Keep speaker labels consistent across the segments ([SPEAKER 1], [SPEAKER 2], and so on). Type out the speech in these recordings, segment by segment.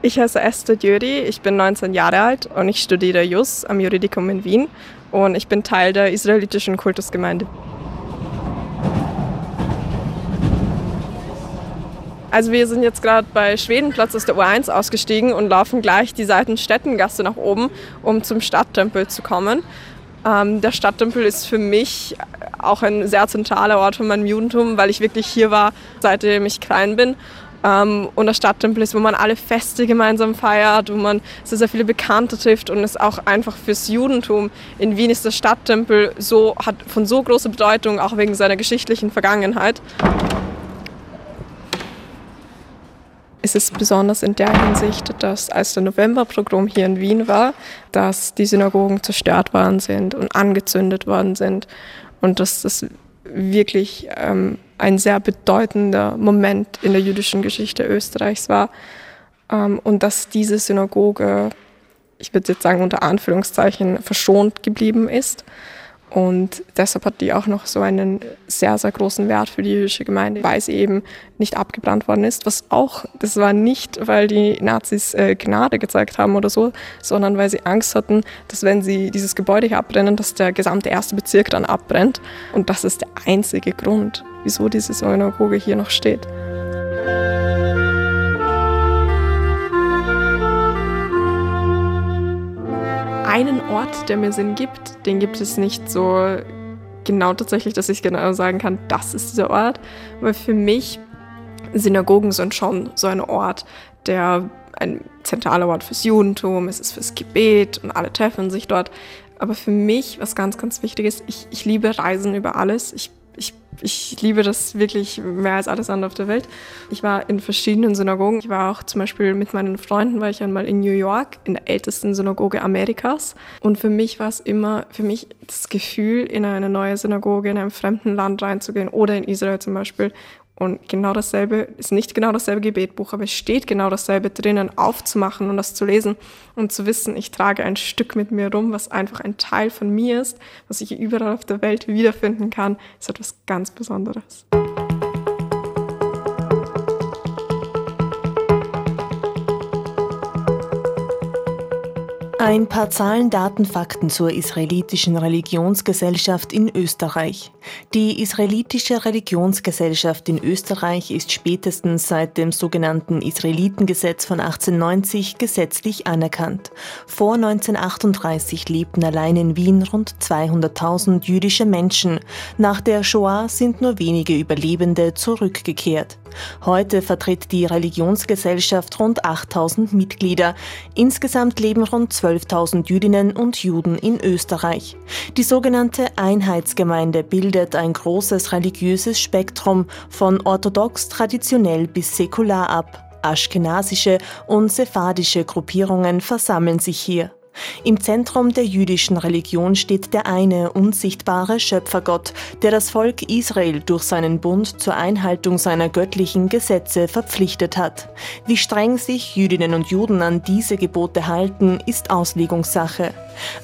[SPEAKER 1] Ich heiße Esther Djöri, ich bin 19 Jahre alt und ich studiere Jus am Juridikum in Wien und ich bin Teil der israelitischen Kultusgemeinde. Also wir sind jetzt gerade bei Schwedenplatz aus der U1 ausgestiegen und laufen gleich die Seitenstädtengasse nach oben, um zum Stadttempel zu kommen. Ähm, der Stadttempel ist für mich auch ein sehr zentraler Ort von meinem Judentum, weil ich wirklich hier war, seitdem ich klein bin. Ähm, und der Stadttempel ist, wo man alle Feste gemeinsam feiert, wo man sehr, sehr viele Bekannte trifft und ist auch einfach fürs Judentum. In Wien ist der Stadttempel so, hat von so großer Bedeutung, auch wegen seiner geschichtlichen Vergangenheit. Es ist besonders in der Hinsicht, dass als der Novemberprogramm hier in Wien war, dass die Synagogen zerstört worden sind und angezündet worden sind und dass das wirklich ähm, ein sehr bedeutender Moment in der jüdischen Geschichte Österreichs war ähm, und dass diese Synagoge, ich würde jetzt sagen unter Anführungszeichen, verschont geblieben ist. Und deshalb hat die auch noch so einen sehr, sehr großen Wert für die jüdische Gemeinde, weil sie eben nicht abgebrannt worden ist. Was auch, das war nicht, weil die Nazis äh, Gnade gezeigt haben oder so, sondern weil sie Angst hatten, dass wenn sie dieses Gebäude hier abbrennen, dass der gesamte erste Bezirk dann abbrennt. Und das ist der einzige Grund, wieso diese Synagoge hier noch steht. einen Ort, der mir Sinn gibt. Den gibt es nicht so genau tatsächlich, dass ich genau sagen kann, das ist dieser Ort. Aber für mich, Synagogen sind schon so ein Ort, der ein zentraler Ort fürs Judentum, es ist fürs Gebet und alle treffen sich dort. Aber für mich, was ganz, ganz wichtig ist, ich, ich liebe Reisen über alles. Ich ich, ich liebe das wirklich mehr als alles andere auf der Welt. Ich war in verschiedenen Synagogen. Ich war auch zum Beispiel mit meinen Freunden, war ich einmal in New York, in der ältesten Synagoge Amerikas. Und für mich war es immer, für mich das Gefühl, in eine neue Synagoge in einem fremden Land reinzugehen oder in Israel zum Beispiel und genau dasselbe ist nicht genau dasselbe Gebetbuch, aber es steht genau dasselbe drinnen, aufzumachen und das zu lesen und zu wissen, ich trage ein Stück mit mir rum, was einfach ein Teil von mir ist, was ich überall auf der Welt wiederfinden kann, ist etwas ganz Besonderes.
[SPEAKER 2] Ein paar Zahlen, Daten, Fakten zur israelitischen Religionsgesellschaft in Österreich. Die israelitische Religionsgesellschaft in Österreich ist spätestens seit dem sogenannten Israelitengesetz von 1890 gesetzlich anerkannt. Vor 1938 lebten allein in Wien rund 200.000 jüdische Menschen. Nach der Shoah sind nur wenige Überlebende zurückgekehrt. Heute vertritt die Religionsgesellschaft rund 8000 Mitglieder. Insgesamt leben rund 12.000 Jüdinnen und Juden in Österreich. Die sogenannte Einheitsgemeinde bildet ein großes religiöses Spektrum von orthodox traditionell bis säkular ab. Aschkenasische und sephardische Gruppierungen versammeln sich hier. Im Zentrum der jüdischen Religion steht der eine unsichtbare Schöpfergott, der das Volk Israel durch seinen Bund zur Einhaltung seiner göttlichen Gesetze verpflichtet hat. Wie streng sich Jüdinnen und Juden an diese Gebote halten, ist Auslegungssache.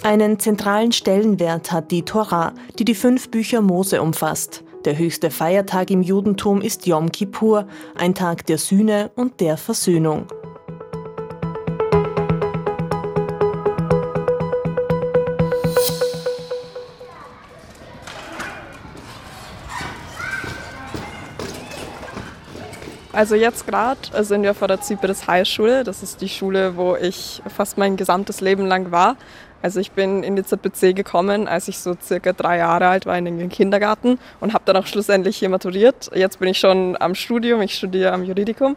[SPEAKER 2] Einen zentralen Stellenwert hat die Tora, die die fünf Bücher Mose umfasst. Der höchste Feiertag im Judentum ist Yom Kippur, ein Tag der Sühne und der Versöhnung.
[SPEAKER 1] Also jetzt gerade sind wir vor der Zypris High Schule. Das ist die Schule, wo ich fast mein gesamtes Leben lang war. Also ich bin in die ZBC gekommen, als ich so circa drei Jahre alt war in den Kindergarten und habe dann auch schlussendlich hier maturiert. Jetzt bin ich schon am Studium, ich studiere am Juridikum.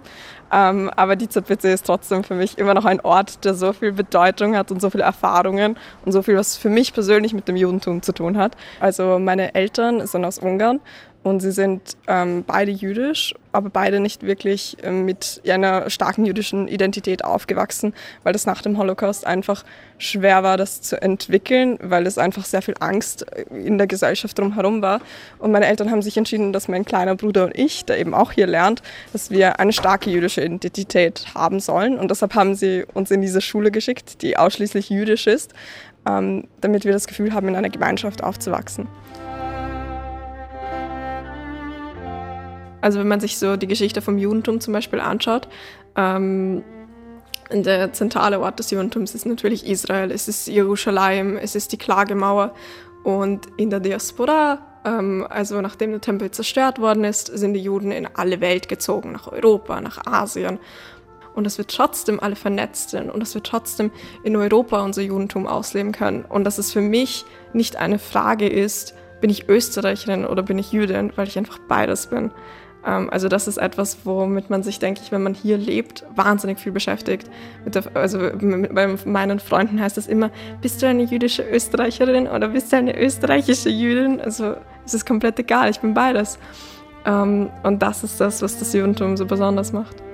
[SPEAKER 1] Ähm, aber die ZBC ist trotzdem für mich immer noch ein Ort, der so viel Bedeutung hat und so viele Erfahrungen und so viel, was für mich persönlich mit dem Judentum zu tun hat. Also meine Eltern sind aus Ungarn und sie sind ähm, beide jüdisch, aber beide nicht wirklich ähm, mit einer starken jüdischen Identität aufgewachsen, weil das nach dem Holocaust einfach schwer war, das zu entwickeln, weil es einfach sehr viel Angst in der Gesellschaft drumherum war. Und meine Eltern haben sich entschieden, dass mein kleiner Bruder und ich, der eben auch hier lernt, dass wir eine starke jüdische Identität haben sollen. Und deshalb haben sie uns in diese Schule geschickt, die ausschließlich jüdisch ist, ähm, damit wir das Gefühl haben, in einer Gemeinschaft aufzuwachsen. Also wenn man sich so die Geschichte vom Judentum zum Beispiel anschaut, ähm, Der zentrale Ort des Judentums ist natürlich Israel, es ist Jerusalem, es ist die Klagemauer. Und in der Diaspora, ähm, also nachdem der Tempel zerstört worden ist, sind die Juden in alle Welt gezogen, nach Europa, nach Asien. Und dass wir trotzdem alle vernetzt sind und dass wir trotzdem in Europa unser Judentum ausleben können. Und dass es für mich nicht eine Frage ist, bin ich Österreicherin oder bin ich Jüdin, weil ich einfach beides bin. Ähm, also das ist etwas, womit man sich, denke ich, wenn man hier lebt, wahnsinnig viel beschäftigt. Der, also bei meinen Freunden heißt es immer, bist du eine jüdische Österreicherin oder bist du eine österreichische Jüdin? Also es ist komplett egal, ich bin beides. Ähm, und das ist das, was das Judentum so besonders macht.